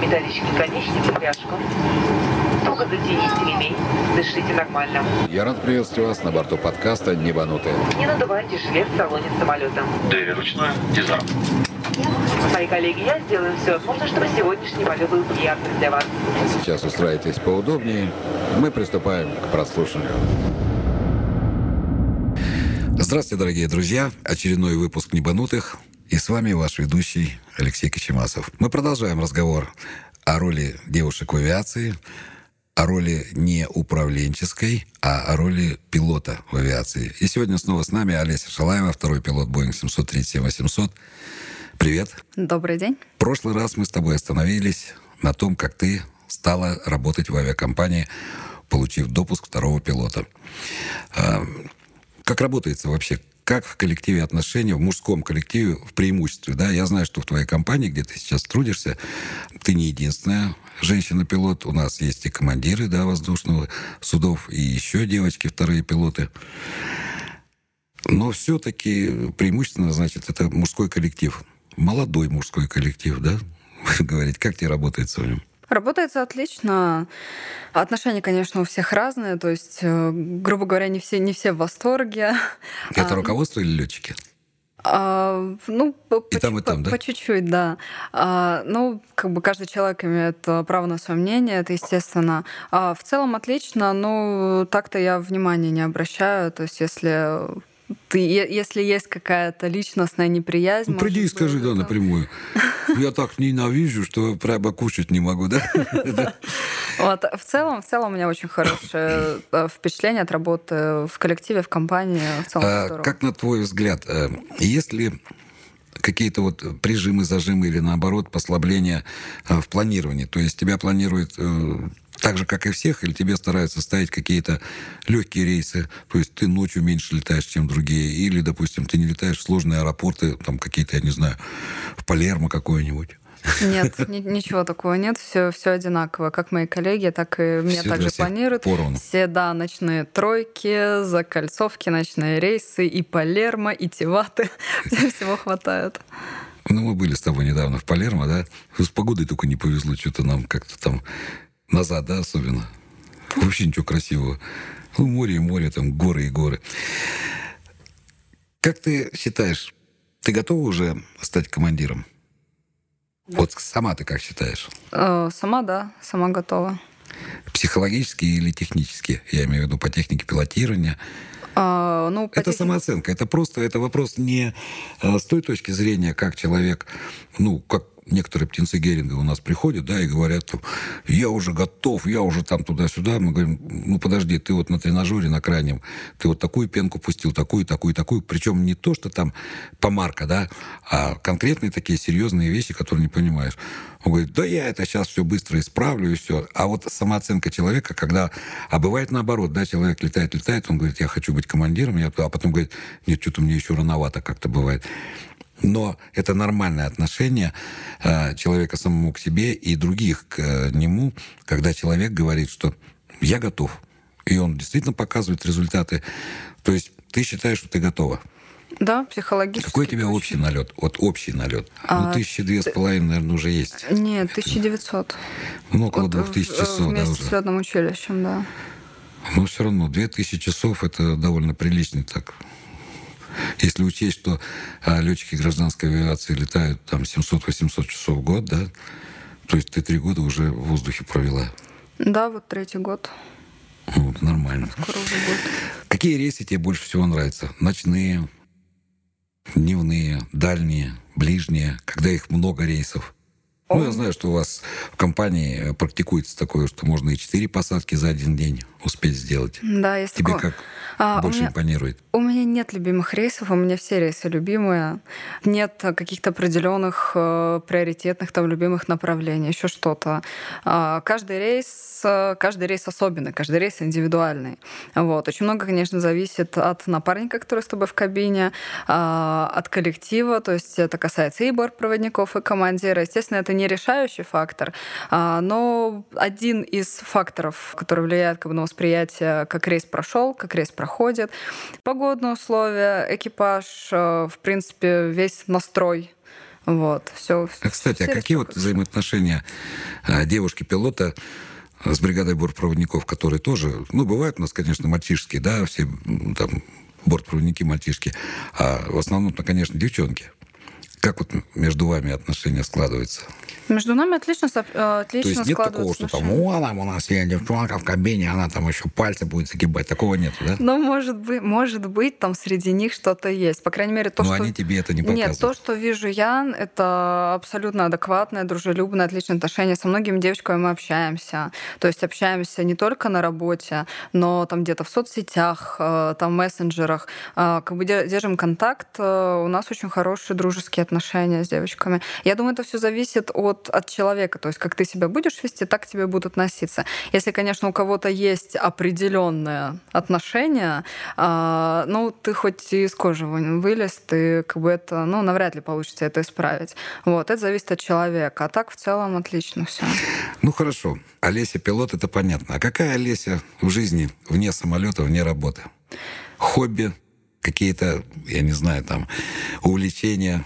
металлический наконечник и пряжку. Туго затяните ремень, дышите нормально. Я рад приветствовать вас на борту подкаста «Небанутые». Не надувайте жилет в салоне самолета. Двери ручной, дизарм. Мои коллеги, я сделаю все возможное, чтобы сегодняшний полет был приятным для вас. Сейчас устраивайтесь поудобнее. Мы приступаем к прослушиванию. Здравствуйте, дорогие друзья. Очередной выпуск «Небанутых». И с вами ваш ведущий Алексей Кочемасов. Мы продолжаем разговор о роли девушек в авиации, о роли не управленческой, а о роли пилота в авиации. И сегодня снова с нами Олеся Шалаева, второй пилот Boeing 737-800. Привет. Добрый день. В прошлый раз мы с тобой остановились на том, как ты стала работать в авиакомпании, получив допуск второго пилота. А, как работается вообще? Как в коллективе отношения, в мужском коллективе в преимуществе? Да? Я знаю, что в твоей компании, где ты сейчас трудишься, ты не единственная женщина-пилот. У нас есть и командиры да, воздушного судов, и еще девочки, вторые пилоты. Но все-таки преимущественно, значит, это мужской коллектив. Молодой мужской коллектив, да? Вы говорите, как тебе работается в нем? Работается отлично. Отношения, конечно, у всех разные. То есть, э, грубо говоря, не все, не все в восторге. Это а, руководство или летчики? А, ну, по, и там, и там, по, да? по чуть-чуть, да. А, ну, как бы каждый человек имеет право на свое мнение, это естественно. А, в целом отлично, но так-то я внимания не обращаю. То есть, если ты, если есть какая-то личностная неприязнь... Ну, приди и скажи, да, напрямую. Я так ненавижу, что прямо кушать не могу, да? Вот, в целом, в целом у меня очень хорошее э, впечатление от работы в коллективе, в компании. В целом а, как на твой взгляд, э, есть ли какие-то вот прижимы, зажимы или наоборот послабления э, в планировании? То есть тебя планирует так же, как и всех, или тебе стараются ставить какие-то легкие рейсы, то есть ты ночью меньше летаешь, чем другие, или, допустим, ты не летаешь в сложные аэропорты, там какие-то, я не знаю, в Палермо какой-нибудь. Нет, ничего такого нет, все, все одинаково. Как мои коллеги, так и меня также планируют. Поровну. Все, да, ночные тройки, закольцовки, ночные рейсы, и Палермо, и Тиваты. Всего хватает. Ну, мы были с тобой недавно в Палермо, да? С погодой только не повезло, что-то нам как-то там Назад, да, особенно. Вообще ничего красивого. Ну, море и море, там горы и горы. Как ты считаешь, ты готова уже стать командиром? Да. Вот сама ты как считаешь? Э, сама, да, сама готова. Психологически или технически? Я имею в виду по технике пилотирования. А, ну, это технике... самооценка. Это просто это вопрос не э, с той точки зрения, как человек, ну, как некоторые птенцы Геринга у нас приходят, да, и говорят, я уже готов, я уже там туда-сюда. Мы говорим, ну подожди, ты вот на тренажере на крайнем, ты вот такую пенку пустил, такую, такую, такую. Причем не то, что там помарка, да, а конкретные такие серьезные вещи, которые не понимаешь. Он говорит, да я это сейчас все быстро исправлю и все. А вот самооценка человека, когда... А бывает наоборот, да, человек летает, летает, он говорит, я хочу быть командиром, я... а потом говорит, нет, что-то мне еще рановато как-то бывает. Но это нормальное отношение э, человека самому к себе и других к э, нему, когда человек говорит, что я готов. И он действительно показывает результаты. То есть ты считаешь, что ты готова. Да, психологически. Какой у тебя точно. общий налет? Вот общий налет. А, ну, тысячи две с половиной, наверное, уже есть. Нет, 1900. Ну, около вот двух тысяч часов, вместе да, с летным училищем, да. Но все равно, две тысячи часов – это довольно приличный так если учесть, что а, летчики гражданской авиации летают там 700-800 часов в год, да, то есть ты три года уже в воздухе провела. Да, вот третий год. Вот, нормально. Скоро уже будет. Какие рейсы тебе больше всего нравятся? Ночные, дневные, дальние, ближние, когда их много рейсов? Ну, я знаю, что у вас в компании практикуется такое, что можно и четыре посадки за один день успеть сделать. Да, есть Тебе такое. как а, больше меня, импонирует? У меня нет любимых рейсов, у меня все рейсы любимые. Нет каких-то определенных э, приоритетных там любимых направлений, еще что-то. Э, каждый рейс, э, каждый рейс особенный, каждый рейс индивидуальный. Вот. Очень много, конечно, зависит от напарника, который с тобой в кабине, э, от коллектива, то есть это касается и бортпроводников, и командира. Естественно, это не решающий фактор, э, но один из факторов, который влияет как бы, на восприятие, как рейс прошел, как рейс проходит. Погодные условия, экипаж, э, в принципе, весь настрой Вот, все. А, кстати, а какие вот взаимоотношения а, девушки-пилота с бригадой бортпроводников, которые тоже, ну, бывают у нас, конечно, мальчишские, да, все там бортпроводники мальчишки, а в основном-то, конечно, девчонки. Как вот между вами отношения складываются? Между нами отлично, э, отлично То есть нет такого, что там, о, там у нас есть девчонка в кабине, она там еще пальцы будет загибать. Такого нет, да? Ну, может быть, может быть, там среди них что-то есть. По крайней мере, то, Но что... они тебе это не показывают. Нет, то, что вижу я, это абсолютно адекватное, дружелюбное, отличное отношение. Со многими девочками мы общаемся. То есть общаемся не только на работе, но там где-то в соцсетях, э, там в мессенджерах. Э, как бы держим контакт. У нас очень хорошие дружеские отношения с девочками. Я думаю, это все зависит от, от человека. То есть как ты себя будешь вести, так к тебе будут относиться. Если, конечно, у кого-то есть определенное отношение, э, ну, ты хоть из кожи вылез, ты как бы это, ну, навряд ли получится это исправить. Вот, это зависит от человека. А так в целом отлично все. Ну, хорошо. Олеся пилот, это понятно. А какая Олеся в жизни вне самолета, вне работы? Хобби, какие-то, я не знаю, там, увлечения,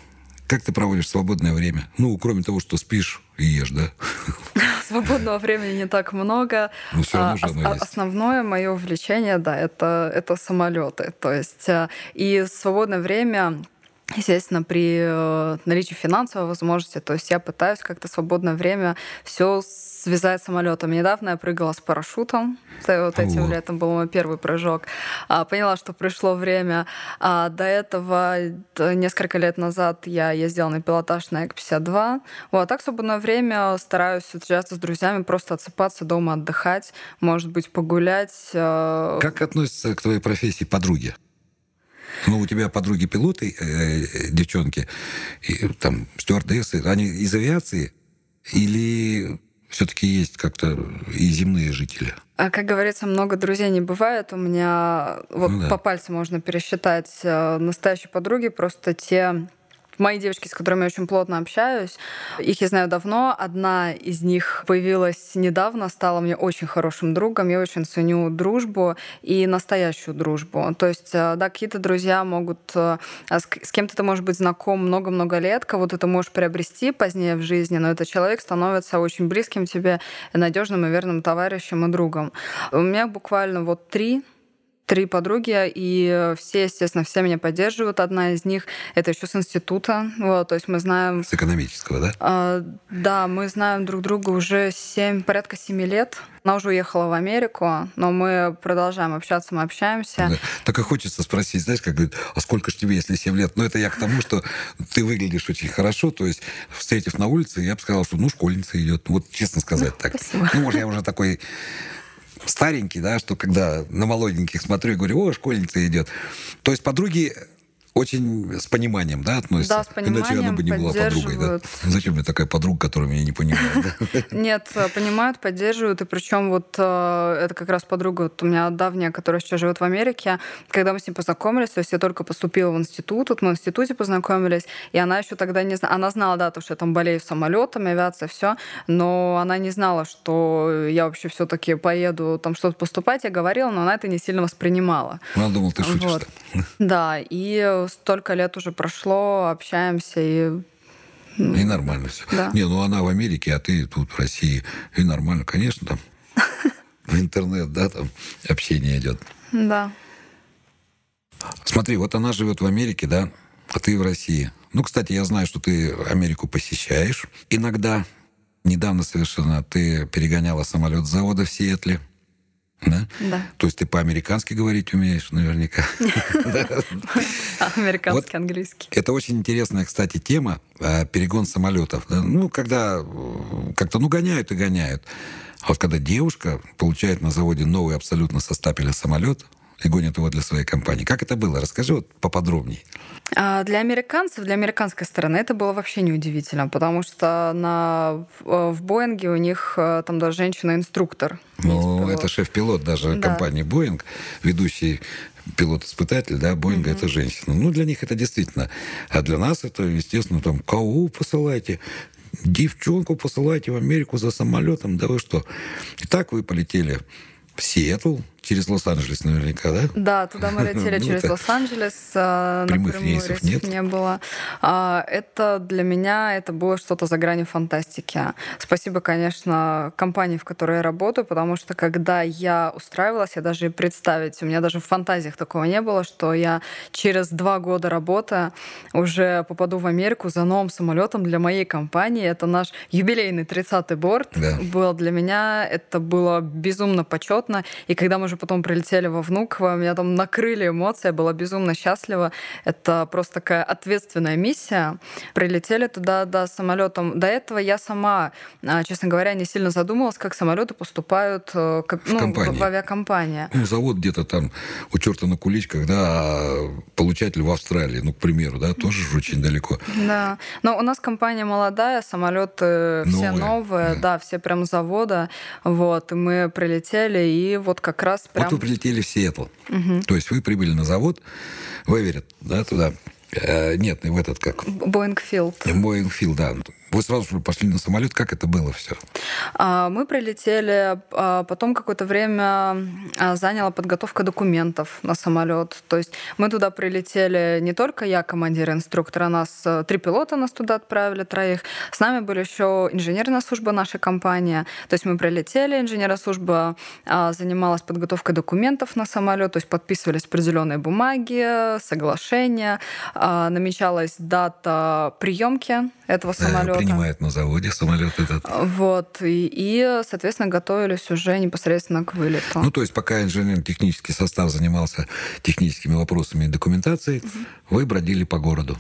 как ты проводишь свободное время? Ну, кроме того, что спишь и ешь, да? Свободного времени не так много. Но все равно а, а, Основное мое увлечение, да, это, это самолеты. То есть э, и свободное время естественно, при э, наличии финансовой возможности, то есть я пытаюсь как-то свободное время все связать самолетом. Недавно я прыгала с парашютом. Вот этим летом был мой первый прыжок. А, поняла, что пришло время. А до этого, несколько лет назад, я ездила на пилотаж на Эк-52. Вот. А так, свободное время стараюсь встречаться с друзьями, просто отсыпаться дома, отдыхать, может быть, погулять. Э. Как относятся к твоей профессии подруги? Ну, у тебя подруги-пилоты, э, э, девчонки, и, там, стюардессы, они из авиации или все-таки есть как-то и земные жители? А, как говорится, много друзей не бывает. У меня вот ну, да. по пальцам можно пересчитать э, настоящие подруги, просто те Мои девочки, с которыми я очень плотно общаюсь, их я знаю давно. Одна из них появилась недавно, стала мне очень хорошим другом. Я очень ценю дружбу и настоящую дружбу. То есть, э, да, какие-то друзья могут... Э, с кем-то ты можешь быть знаком много-много лет, кого-то ты можешь приобрести позднее в жизни, но этот человек становится очень близким тебе, надежным и верным товарищем и другом. У меня буквально вот три три подруги, и все, естественно, все меня поддерживают. Одна из них — это еще с института. Вот, то есть мы знаем... С экономического, да? А, да, мы знаем друг друга уже 7, порядка семи лет. Она уже уехала в Америку, но мы продолжаем общаться, мы общаемся. Да. Так и хочется спросить, знаешь, как говорит, а сколько ж тебе, если 7 лет? Но это я к тому, что ты выглядишь очень хорошо, то есть, встретив на улице, я бы сказал, что, ну, школьница идет. Вот честно сказать так. Спасибо. Ну, может, я уже такой старенький, да, что когда на молоденьких смотрю и говорю, о, школьница идет. То есть подруги очень с пониманием, да, относятся? Да, с пониманием, Иначе она бы не была подругой, да? Зачем мне такая подруга, которая меня не понимает? Нет, понимают, поддерживают, и причем вот э, это как раз подруга вот у меня давняя, которая сейчас живет в Америке, когда мы с ней познакомились, то есть я только поступила в институт, вот мы в институте познакомились, и она еще тогда не знала, она знала, да, то, что я там болею самолетами, авиация, все, но она не знала, что я вообще все-таки поеду там что-то поступать, я говорила, но она это не сильно воспринимала. Она думала, ты шутишь. Вот. Да, и столько лет уже прошло, общаемся и и нормально все. Да. Не, ну она в Америке, а ты тут в России. И нормально, конечно, там в интернет, да, там общение идет. Да. Смотри, вот она живет в Америке, да, а ты в России. Ну, кстати, я знаю, что ты Америку посещаешь. Иногда, недавно совершенно, ты перегоняла самолет с завода в Сиэтле. Да? Да. То есть ты по-американски говорить умеешь наверняка. Американский, английский. Это очень интересная, кстати, тема, а, перегон самолетов. Ну, когда э, как-то, ну, гоняют и гоняют. А вот когда девушка получает на заводе новый абсолютно со стапеля самолет, и гонят его для своей компании. Как это было? Расскажи вот поподробнее. А, для американцев, для американской стороны это было вообще неудивительно, потому что на, в Боинге у них э, там даже женщина-инструктор. Ну, это шеф-пилот даже да. компании Боинг, ведущий пилот-испытатель, да, Боинга mm-hmm. это женщина. Ну, для них это действительно. А для нас это, естественно, там, кого посылайте, девчонку посылайте в Америку за самолетом, да вы что. И так вы полетели в Сиэтл, через Лос-Анджелес наверняка, да? Да, туда мы летели Ну, через Лос-Анджелес. а, прямых рейсов нет? не было. А, Это для меня это было что-то за гранью фантастики. Спасибо, конечно, компании, в которой я работаю, потому что когда я устраивалась, я даже и представить, у меня даже в фантазиях такого не было, что я через два года работы уже попаду в Америку за новым самолетом для моей компании. Это наш юбилейный 30-й борт Да. был для меня. Это было безумно почетно. И когда мы уже потом прилетели во Внуково, меня там накрыли эмоции, я была безумно счастлива. Это просто такая ответственная миссия. Прилетели туда, да, самолетом. До этого я сама, а, честно говоря, не сильно задумывалась, как самолеты поступают э, как, ну, в, компании. в авиакомпании. Ну, завод где-то там у черта на куличках, да, а получатель в Австралии, ну, к примеру, да, тоже же очень далеко. Да. Но у нас компания молодая, самолеты все Новые, новые, да. да. все прям завода. Вот, и мы прилетели, и вот как раз прям... Вот вы прилетели в Сиэтл. То есть вы прибыли на завод, в Эверетт, да, туда. Э, нет, в этот как... Боингфилд. Боингфилд, да. Вы сразу же пошли на самолет, как это было все? А, Мы прилетели, а, потом какое-то время а, заняла подготовка документов на самолет. То есть мы туда прилетели не только я, командир инструктора, нас э, три пилота нас туда отправили, троих. С нами были еще инженерная служба нашей компании. То есть мы прилетели, инженерная служба занималась подготовкой документов на самолет, то есть подписывались определенные бумаги, соглашения, намечалась дата приемки этого самолета. Принимает на заводе самолет этот. Вот, и, и, соответственно, готовились уже непосредственно к вылету. Ну, то есть, пока инженерно-технический состав занимался техническими вопросами и документацией, вы бродили по городу.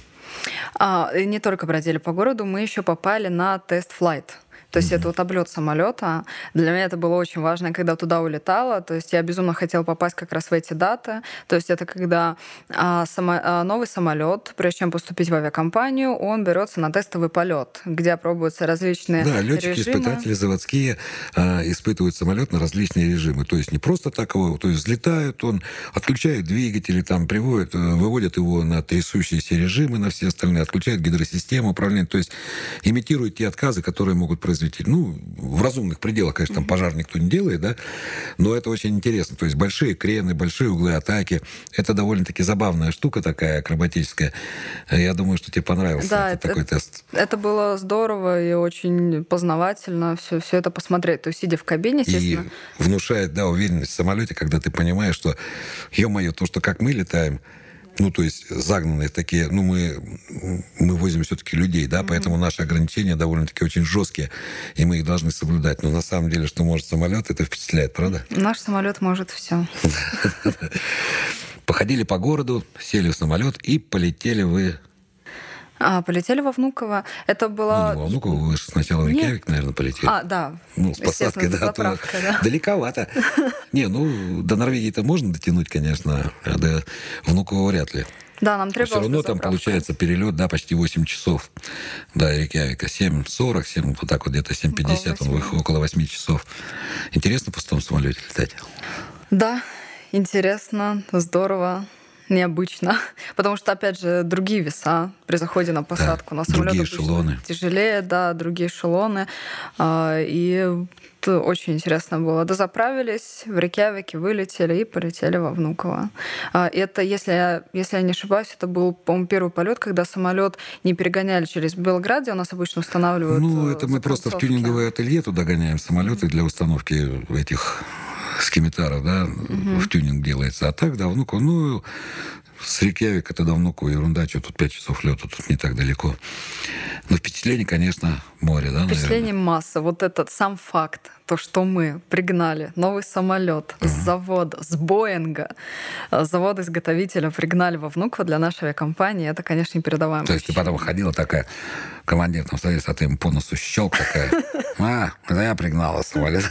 А, не только бродили по городу, мы еще попали на тест-флайт. То есть это вот облет самолета. Для меня это было очень важно, когда туда улетала. То есть я безумно хотела попасть как раз в эти даты. То есть это когда а, само- а, новый самолет, прежде чем поступить в авиакомпанию, он берется на тестовый полет, где пробуются различные Да, летчики, режимы. испытатели заводские а, испытывают самолет на различные режимы. То есть не просто так его, то есть взлетают, он отключает двигатели, там приводят, э, выводят его на трясущиеся режимы, на все остальные, отключают гидросистему управления, то есть имитируют те отказы, которые могут произвести. Ну, в разумных пределах, конечно, там пожар никто не делает, да, но это очень интересно. То есть большие крены, большие углы атаки. Это довольно-таки забавная штука такая акробатическая. Я думаю, что тебе понравился Да, это- такой тест. Это было здорово и очень познавательно все, все это посмотреть. То есть, сидя в кабине, И естественно, внушает, да, уверенность в самолете, когда ты понимаешь, что, ё-моё, то, что как мы летаем, ну, то есть загнанные такие, ну, мы, мы возим все-таки людей, да, поэтому наши ограничения довольно-таки очень жесткие, и мы их должны соблюдать. Но на самом деле, что может самолет, это впечатляет, правда? наш самолет может все. Походили по городу, сели в самолет и полетели вы... А, полетели во Внуково. Это Ну, было... не во Внуково, вы же сначала в. Рейкьявик, наверное, полетели. А, да. Ну, с посадкой, да, а то заправкой, да. далековато. Не, ну, до Норвегии-то можно дотянуть, конечно, а до Внуково вряд ли. Да, нам Все требовалась равно там заправка. получается перелет, да, почти 8 часов до Рейкьявика. 7.40, 7, вот так вот где-то 7.50, он восьми. выходит около 8 часов. Интересно в пустом самолете летать? Да, интересно, здорово, необычно. Потому что, опять же, другие веса при заходе на посадку. на самолет другие эшелоны. Тяжелее, да, другие эшелоны. А, И это очень интересно было. Дозаправились, в Рейкьявике вылетели и полетели во Внуково. А, Это, если я, если я не ошибаюсь, это был, по-моему, первый полет, когда самолет не перегоняли через Белград, где у нас обычно устанавливают. Ну, э, это мы просто в тюнинговое ателье туда гоняем самолеты для установки этих скимитаров, да, в тюнинг делается. А так Внуково, ну, с Рейкьявика это Внуково ерунда, что тут 5 часов лета, тут не так далеко. Но впечатление, конечно, море, да, наверное. Впечатление масса. Вот этот сам факт, то, что мы пригнали новый самолет с завода, с Боинга, э, завода-изготовителя пригнали во Внуково для нашей авиакомпании, это, конечно, непередаваемое То есть ты потом ходила такая, командир там стоит, а ты ему по носу щелк такая. А, я пригнала самолет.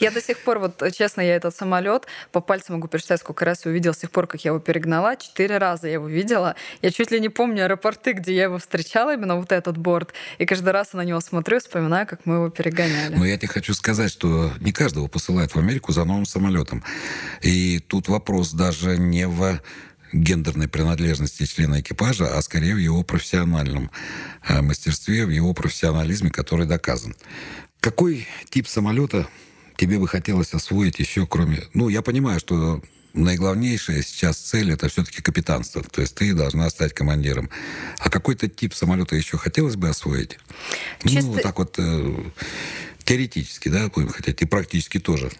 Я до сих пор, вот честно, я этот самолет по пальцам могу пересчитать, сколько раз я увидела с тех пор, как я его перегнала. Четыре раза я его видела. Я чуть ли не помню аэропорты, где я его встречала, именно вот этот борт. И каждый раз я на него смотрю, вспоминаю, как мы его перегоняли. Но я тебе хочу сказать, что не каждого посылают в Америку за новым самолетом. И тут вопрос даже не в гендерной принадлежности члена экипажа, а скорее в его профессиональном э, мастерстве, в его профессионализме, который доказан. Какой тип самолета тебе бы хотелось освоить еще, кроме... Ну, я понимаю, что наиглавнейшая сейчас цель это все-таки капитанство. То есть ты должна стать командиром. А какой-то тип самолета еще хотелось бы освоить? Чисто... Ну, так вот э, теоретически, да, будем хотеть, и практически тоже.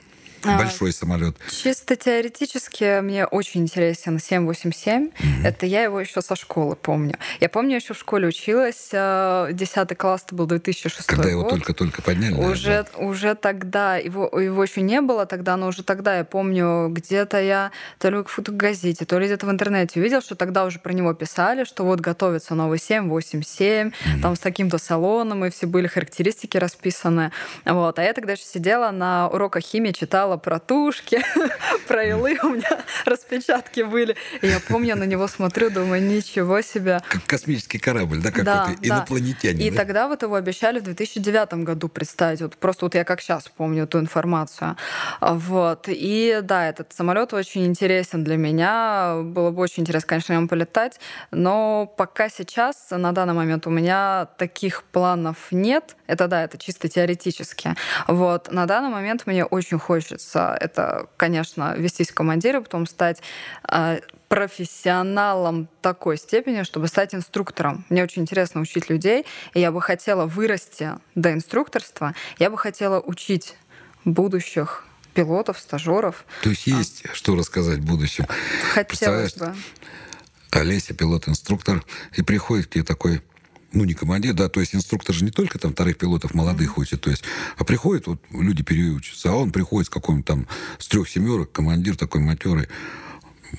А, большой самолет. Чисто теоретически мне очень интересен 787. Угу. Это я его еще со школы помню. Я помню, еще в школе училась. 10 э, класс это был 2006 Когда год. его только-только подняли? Уже, да? уже тогда. Его, его еще не было тогда, но уже тогда я помню, где-то я то ли в фотогазете, то ли где-то в интернете увидел, что тогда уже про него писали, что вот готовится новый 787, угу. там с таким-то салоном, и все были характеристики расписаны. Вот. А я тогда еще сидела на уроках химии, читала читала про тушки, про илы, у меня распечатки были. И я помню, я на него смотрю, думаю, ничего себе. Как космический корабль, да, какой-то да, инопланетянин. И да? тогда вот его обещали в 2009 году представить. Вот просто вот я как сейчас помню эту информацию. Вот. И да, этот самолет очень интересен для меня. Было бы очень интересно, конечно, на полетать. Но пока сейчас, на данный момент, у меня таких планов нет. Это да, это чисто теоретически. Вот. На данный момент мне очень хочется хочется, это, конечно, вестись командира, потом стать а, профессионалом такой степени, чтобы стать инструктором. Мне очень интересно учить людей, и я бы хотела вырасти до инструкторства, я бы хотела учить будущих пилотов, стажеров. То есть есть а. что рассказать будущим. Хотелось бы. Олеся, пилот-инструктор, и приходит к тебе такой ну, не командир, да, то есть инструктор же не только там вторых пилотов молодых учит, то есть, а приходит, вот люди переучатся, а он приходит с каким-то там, с трех семерок, командир такой матерый,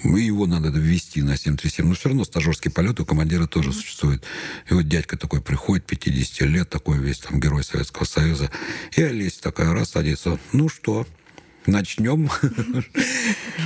и его надо ввести на 737. Но все равно стажерский полет у командира тоже существует. И вот дядька такой приходит, 50 лет, такой весь там герой Советского Союза. И Олеся такая раз садится. Ну что, начнем.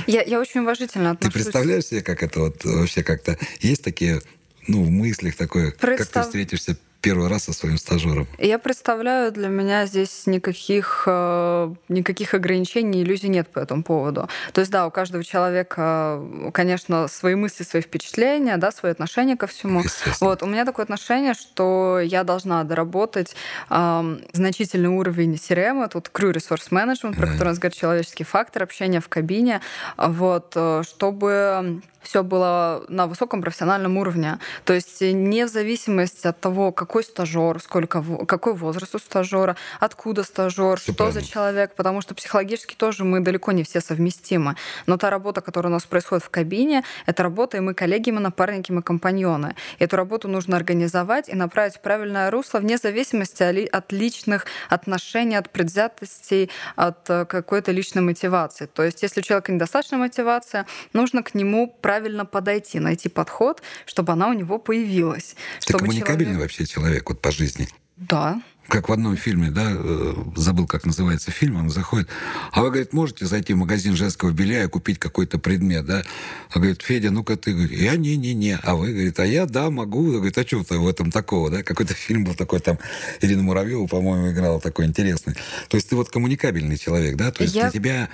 Я, я очень уважительно отношусь. Ты представляешь себе, как это вот вообще как-то... Есть такие ну, в мыслях такое, Представ... как ты встретишься первый раз со своим стажером? Я представляю, для меня здесь никаких, э, никаких ограничений, иллюзий нет по этому поводу. То есть, да, у каждого человека, конечно, свои мысли, свои впечатления, да, свои отношения ко всему. Вот, у меня такое отношение, что я должна доработать э, значительный уровень CRM, тут Crew Resource Management, про да. который у нас говорит человеческий фактор, общения в кабине, вот, э, чтобы все было на высоком профессиональном уровне. То есть не в зависимости от того, какой стажер, сколько, какой возраст у стажера, откуда стажер, что правильно. за человек, потому что психологически тоже мы далеко не все совместимы. Но та работа, которая у нас происходит в кабине, это работа, и мы коллеги, мы напарники, мы компаньоны. И эту работу нужно организовать и направить в правильное русло вне зависимости от личных отношений, от предвзятостей, от э, какой-то личной мотивации. То есть если у человека недостаточно мотивация, нужно к нему правильно подойти, найти подход, чтобы она у него появилась. Ты коммуникабельный человек... вообще человек вот по жизни? Да. Как в одном фильме, да, э, забыл, как называется фильм, он заходит, а вы, говорит, можете зайти в магазин женского белья и купить какой-то предмет, да? А говорит, Федя, ну-ка ты, говорит, я не-не-не, а вы, говорит, а я, да, могу, говорит, а что в этом такого, да? Какой-то фильм был такой, там, Ирина Муравьева, по-моему, играла такой интересный. То есть ты вот коммуникабельный человек, да? То есть я... для тебя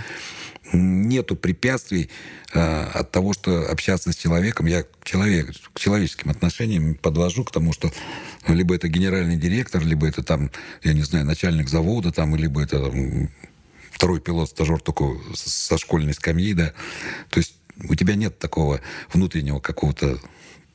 нету препятствий э, от того, что общаться с человеком. Я человек, к человеческим отношениям подвожу к тому, что либо это генеральный директор, либо это там, я не знаю, начальник завода, там, либо это там, второй пилот, стажер только со школьной скамьи, да. То есть у тебя нет такого внутреннего какого-то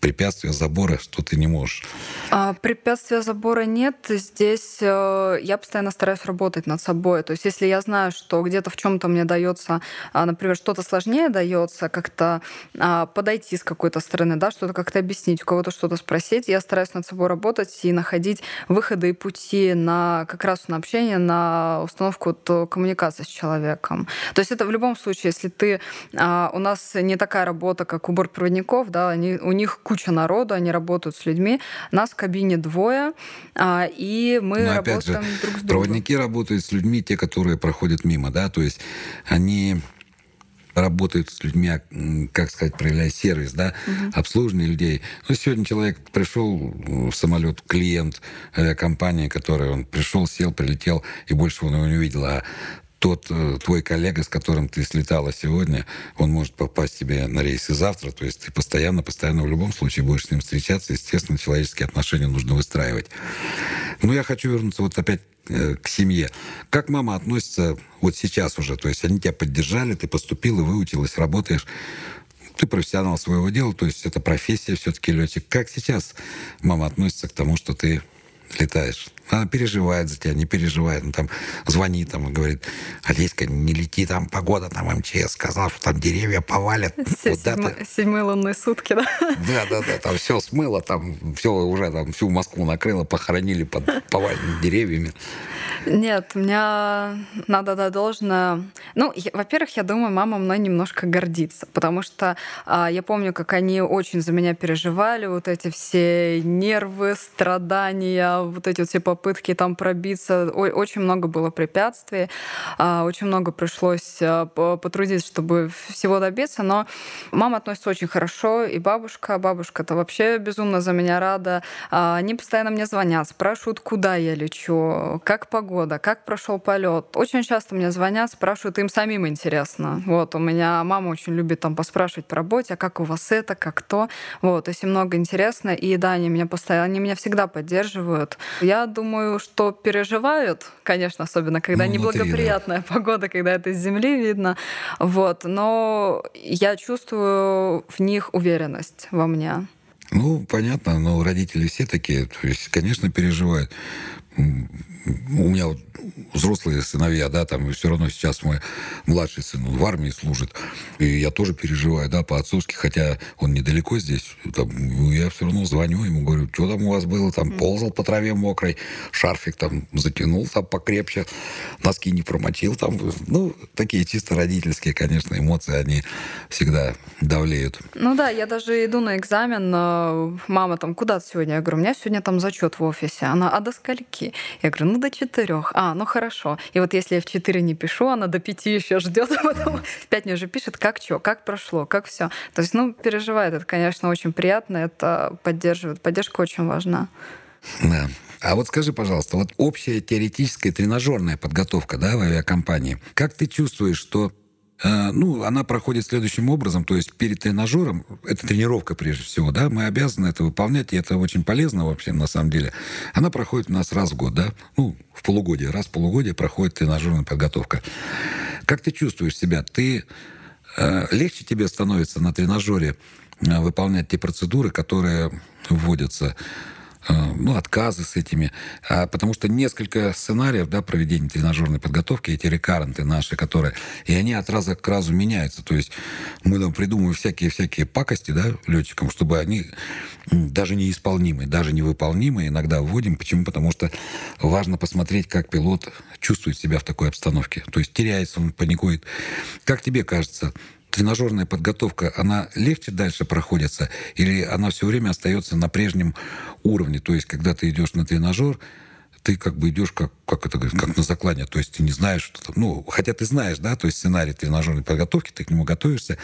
препятствия, забора, что ты не можешь? А, препятствия забора нет. Здесь э, я постоянно стараюсь работать над собой. То есть, если я знаю, что где-то в чем-то мне дается, а, например, что-то сложнее дается, как-то а, подойти с какой-то стороны, да, что-то как-то объяснить, у кого-то что-то спросить, я стараюсь над собой работать и находить выходы и пути на как раз на общение, на установку то коммуникации с человеком. То есть это в любом случае, если ты... А, у нас не такая работа, как у бортпроводников, да, они, у них куча народу, они работают с людьми. Нас в кабине двое, а, и мы Но, работаем же, друг с другом. Проводники работают с людьми, те, которые проходят мимо, да, то есть они работают с людьми, а, как сказать, проявляя сервис, да, угу. обслуживание людей. Ну, сегодня человек пришел в самолет, клиент авиакомпании, который он пришел, сел, прилетел, и больше он его не увидел. А тот э, твой коллега, с которым ты слетала сегодня, он может попасть тебе на рейс и завтра. То есть ты постоянно, постоянно в любом случае будешь с ним встречаться. Естественно, человеческие отношения нужно выстраивать. Но я хочу вернуться вот опять э, к семье. Как мама относится вот сейчас уже? То есть они тебя поддержали, ты поступила, выучилась, работаешь. Ты профессионал своего дела, то есть это профессия все-таки летчик. Как сейчас мама относится к тому, что ты летаешь? Она переживает за тебя, не переживает. Ну, там, звонит там, и говорит, Олеська, не лети, там погода, там МЧС сказал, что там деревья повалят. Седьмые, седьмые лунные сутки, да? Да, да, да, там все смыло, там все уже там всю Москву накрыло, похоронили под поваленными деревьями. Нет, меня надо дать должное. Ну, во-первых, я думаю, мама мной немножко гордится, потому что а, я помню, как они очень за меня переживали, вот эти все нервы, страдания, вот эти все попытки там пробиться. Очень много было препятствий, а, очень много пришлось а, потрудиться, чтобы всего добиться, но мама относится очень хорошо, и бабушка, бабушка-то вообще безумно за меня рада. А, они постоянно мне звонят, спрашивают, куда я лечу, как погода, года, как прошел полет. Очень часто мне звонят, спрашивают, им самим интересно. Вот, у меня мама очень любит там поспрашивать по работе, а как у вас это, как то. Вот, то много интересно. И да, они меня постоянно, они меня всегда поддерживают. Я думаю, что переживают, конечно, особенно, когда ну, неблагоприятная да. погода, когда это с земли видно. Вот, но я чувствую в них уверенность во мне. Ну, понятно, но родители все такие, то есть, конечно, переживают у меня вот взрослые сыновья, да, там все равно сейчас мой младший сын в армии служит, и я тоже переживаю, да, по-отцовски, хотя он недалеко здесь, там, я все равно звоню ему, говорю, что там у вас было, там, ползал по траве мокрой, шарфик там затянул там покрепче, носки не промочил, там, ну, такие чисто родительские, конечно, эмоции, они всегда давлеют. Ну да, я даже иду на экзамен, мама там, куда ты сегодня? Я говорю, у меня сегодня там зачет в офисе. Она, а до скольки? Я говорю, ну до четырех. А, ну хорошо. И вот если я в четыре не пишу, она до пяти еще ждет, а потом в пять мне уже пишет, как что, как прошло, как все. То есть, ну, переживает. Это, конечно, очень приятно, это поддерживает. Поддержка очень важна. Да. А вот скажи, пожалуйста, вот общая теоретическая тренажерная подготовка да, в авиакомпании, как ты чувствуешь, что ну, она проходит следующим образом, то есть перед тренажером, это тренировка прежде всего, да, мы обязаны это выполнять, и это очень полезно вообще на самом деле. Она проходит у нас раз в год, да, ну, в полугодие, раз в полугодие проходит тренажерная подготовка. Как ты чувствуешь себя? Ты э, легче тебе становится на тренажере э, выполнять те процедуры, которые вводятся Э, ну, отказы с этими, а, потому что несколько сценариев да, проведения тренажерной подготовки, эти рекаренты наши, которые, и они от раза к разу меняются. То есть мы там придумываем всякие-всякие пакости да, летчикам, чтобы они даже неисполнимые, даже невыполнимые иногда вводим. Почему? Потому что важно посмотреть, как пилот чувствует себя в такой обстановке. То есть теряется, он паникует. Как тебе кажется, тренажерная подготовка, она легче дальше проходится, или она все время остается на прежнем уровне? То есть, когда ты идешь на тренажер, ты как бы идешь как, как это как на заклание, то есть ты не знаешь, что там, ну, хотя ты знаешь, да, то есть сценарий тренажерной подготовки, ты к нему готовишься,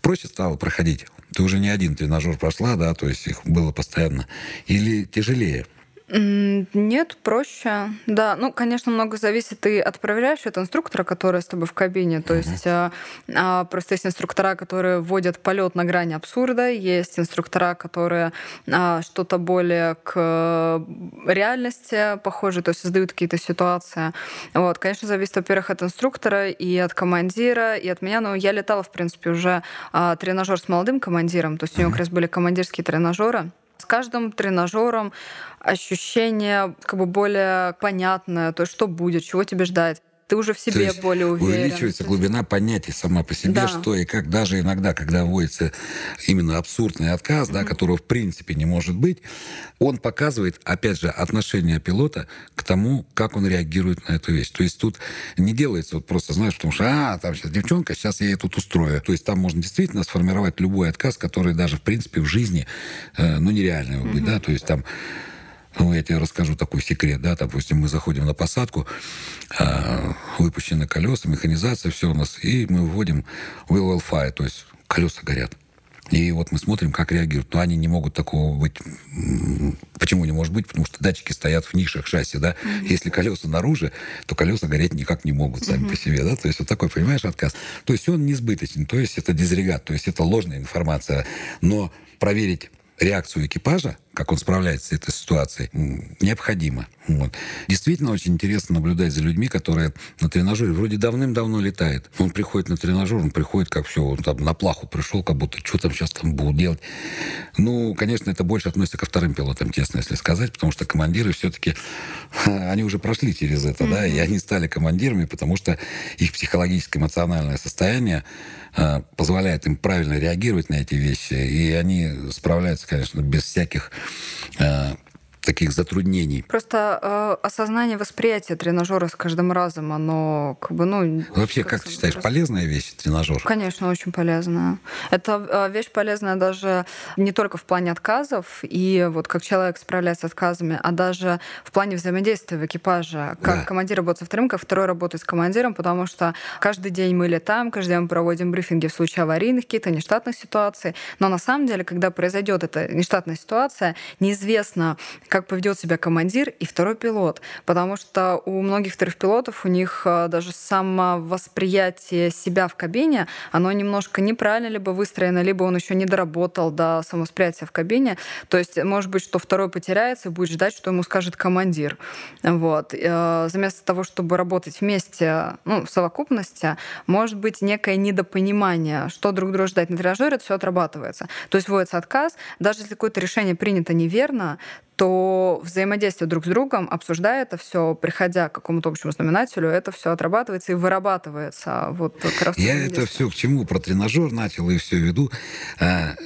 проще стало проходить. Ты уже не один тренажер прошла, да, то есть их было постоянно. Или тяжелее? Нет, проще. Да, ну, конечно, много зависит и от проверяющего, от инструктора, который с тобой в кабине. То есть а, а, просто есть инструктора, которые вводят полет на грани абсурда, есть инструктора, которые а, что-то более к реальности похожи, то есть создают какие-то ситуации. Вот, конечно, зависит, во-первых, от инструктора и от командира, и от меня. Но я летала, в принципе, уже а, тренажер с молодым командиром, то есть у него как раз были командирские тренажеры. С каждым тренажером ощущение как бы более понятное, то есть что будет, чего тебе ждать ты уже в себе есть более уверен. Увеличивается глубина понятий сама по себе, да. что и как. Даже иногда, когда вводится именно абсурдный отказ, mm-hmm. да, которого в принципе не может быть, он показывает, опять же, отношение пилота к тому, как он реагирует на эту вещь. То есть тут не делается вот просто, знаешь, потому что, а, там сейчас девчонка, сейчас я ей тут устрою. То есть там можно действительно сформировать любой отказ, который даже, в принципе, в жизни, э, ну, нереально его быть, mm-hmm. да, то есть там ну, я тебе расскажу такой секрет, да, допустим, мы заходим на посадку, э, выпущены колеса, механизация, все у нас, и мы вводим wheel fire, то есть колеса горят. И вот мы смотрим, как реагируют. Но они не могут такого быть. Почему не может быть? Потому что датчики стоят в нишах шасси, да. Mm-hmm. Если колеса наружу, то колеса гореть никак не могут сами mm-hmm. по себе, да. То есть вот такой, понимаешь, отказ. То есть он несбыточен, то есть это дизрегат, то есть это ложная информация. Но проверить реакцию экипажа, как он справляется с этой ситуацией, необходимо. Вот. Действительно очень интересно наблюдать за людьми, которые на тренажере вроде давным-давно летает. Он приходит на тренажер, он приходит как все, он там на плаху пришел, как будто что там сейчас там будут делать. Ну, конечно, это больше относится ко вторым пилотам, честно, если сказать, потому что командиры все-таки, они уже прошли через это, mm-hmm. да, и они стали командирами, потому что их психологическое, эмоциональное состояние э, позволяет им правильно реагировать на эти вещи, и они справляются, конечно, без всяких uh, таких затруднений. Просто э, осознание восприятия тренажера с каждым разом, оно как бы, ну... Вообще, как, как ты считаешь, просто... полезная вещь тренажер? Конечно, очень полезная. Это э, вещь полезная даже не только в плане отказов, и вот как человек справляется с отказами, а даже в плане взаимодействия в экипаже. Как да. командир работает со вторым, как второй работает с командиром, потому что каждый день мы летаем, каждый день мы проводим брифинги в случае аварийных каких-то нештатных ситуаций. Но на самом деле, когда произойдет эта нештатная ситуация, неизвестно, как поведет себя командир и второй пилот. Потому что у многих вторых пилотов у них а, даже самовосприятие себя в кабине, оно немножко неправильно либо выстроено, либо он еще не доработал до самовосприятия в кабине. То есть может быть, что второй потеряется и будет ждать, что ему скажет командир. Вот. А, вместо того, чтобы работать вместе, ну, в совокупности, может быть некое недопонимание, что друг друга ждать на тренажере, это все отрабатывается. То есть вводится отказ. Даже если какое-то решение принято неверно, то взаимодействие друг с другом, обсуждая это все, приходя к какому-то общему знаменателю, это все отрабатывается и вырабатывается. Вот как раз Я это все к чему про тренажер начал и все веду. А,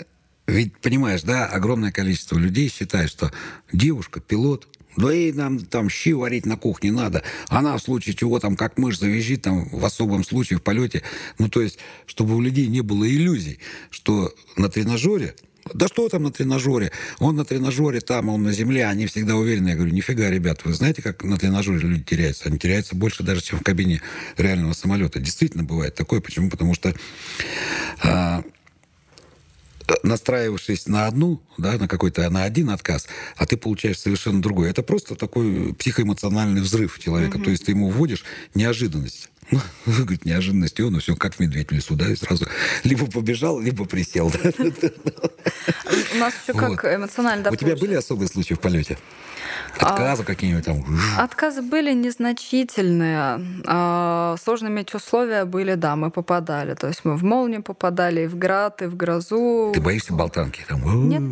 ведь, понимаешь, да, огромное количество людей считает, что девушка, пилот, да и нам там щи варить на кухне надо. Она в случае чего там как мышь завизжит там в особом случае в полете. Ну, то есть, чтобы у людей не было иллюзий, что на тренажере да что там на тренажере? Он на тренажере там, он на земле, они всегда уверены. Я говорю, нифига, ребят, вы знаете, как на тренажере люди теряются? Они теряются больше даже, чем в кабине реального самолета. Действительно бывает такое. Почему? Потому что а, настраивавшись на одну, да, на какой-то, на один отказ, а ты получаешь совершенно другой. Это просто такой психоэмоциональный взрыв человека. Mm-hmm. То есть ты ему вводишь неожиданность. Говорит, неожиданность, и он все как медведь в лесу, да, и сразу либо побежал, либо присел. У нас еще как эмоционально У тебя были особые случаи в полете? Отказы а, какие-нибудь там? Отказы были незначительные. А, сложные метеоусловия были, да, мы попадали. То есть мы в молнию попадали, и в град, и в грозу. Ты боишься болтанки? Там? Нет.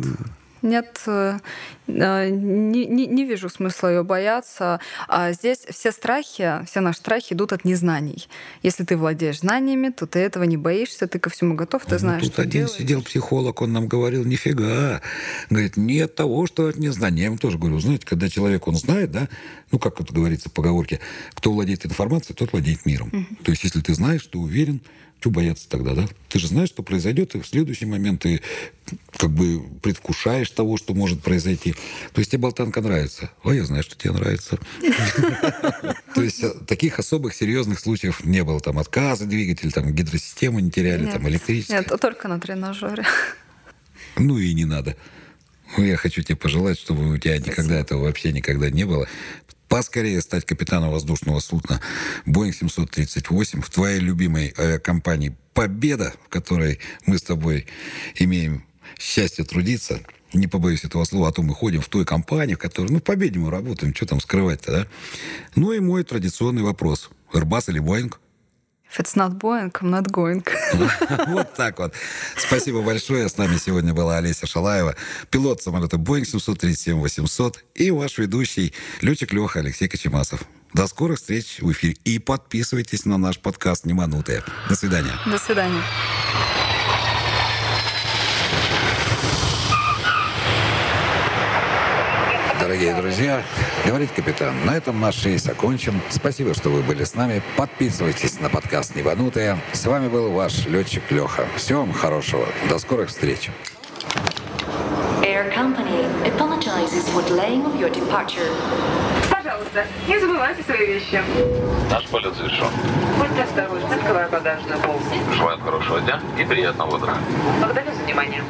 Нет, э, э, не, не, не вижу смысла ее бояться. А здесь все страхи, все наши страхи идут от незнаний. Если ты владеешь знаниями, то ты этого не боишься, ты ко всему готов, ты ну, знаешь, Тут что один делаешь. сидел психолог, он нам говорил, нифига. Говорит, нет того, что от незнания. Я ему тоже говорю, знаете, когда человек, он знает, да, ну, как это говорится в поговорке, кто владеет информацией, тот владеет миром. Угу. То есть, если ты знаешь, ты уверен, что бояться тогда, да? Ты же знаешь, что произойдет, и в следующий момент ты как бы предвкушаешь того, что может произойти. То есть тебе болтанка нравится. А я знаю, что тебе нравится. То есть э, таких особых серьезных случаев не было. Там отказы двигателя, там гидросистему не теряли, там электричество. Нет, только на тренажере. Ну и не надо. Ну, я хочу тебе пожелать, чтобы у тебя никогда этого вообще никогда не было поскорее стать капитаном воздушного судна Boeing 738 в твоей любимой авиакомпании «Победа», в которой мы с тобой имеем счастье трудиться. Не побоюсь этого слова, а то мы ходим в той компании, в которой, ну, в мы работаем, что там скрывать-то, да? Ну и мой традиционный вопрос. Airbus или Boeing? If it's not Boeing, I'm not going. Вот так вот. Спасибо большое. С нами сегодня была Олеся Шалаева, пилот самолета Boeing 737-800 и ваш ведущий летчик Леха Алексей Кочемасов. До скорых встреч в эфире. И подписывайтесь на наш подкаст «Неманутые». До свидания. До свидания. Дорогие друзья, говорит капитан, на этом наш рейс окончен. Спасибо, что вы были с нами. Подписывайтесь на подкаст «Небанутые». С вами был ваш летчик Леха. Всего вам хорошего. До скорых встреч. Air Company apologizes for delaying of your departure. Пожалуйста, не забывайте свои вещи. Наш полет завершен. Будьте осторожны, открывая багажную полку. Желаю хорошего дня и приятного отдыха. Благодарю за внимание.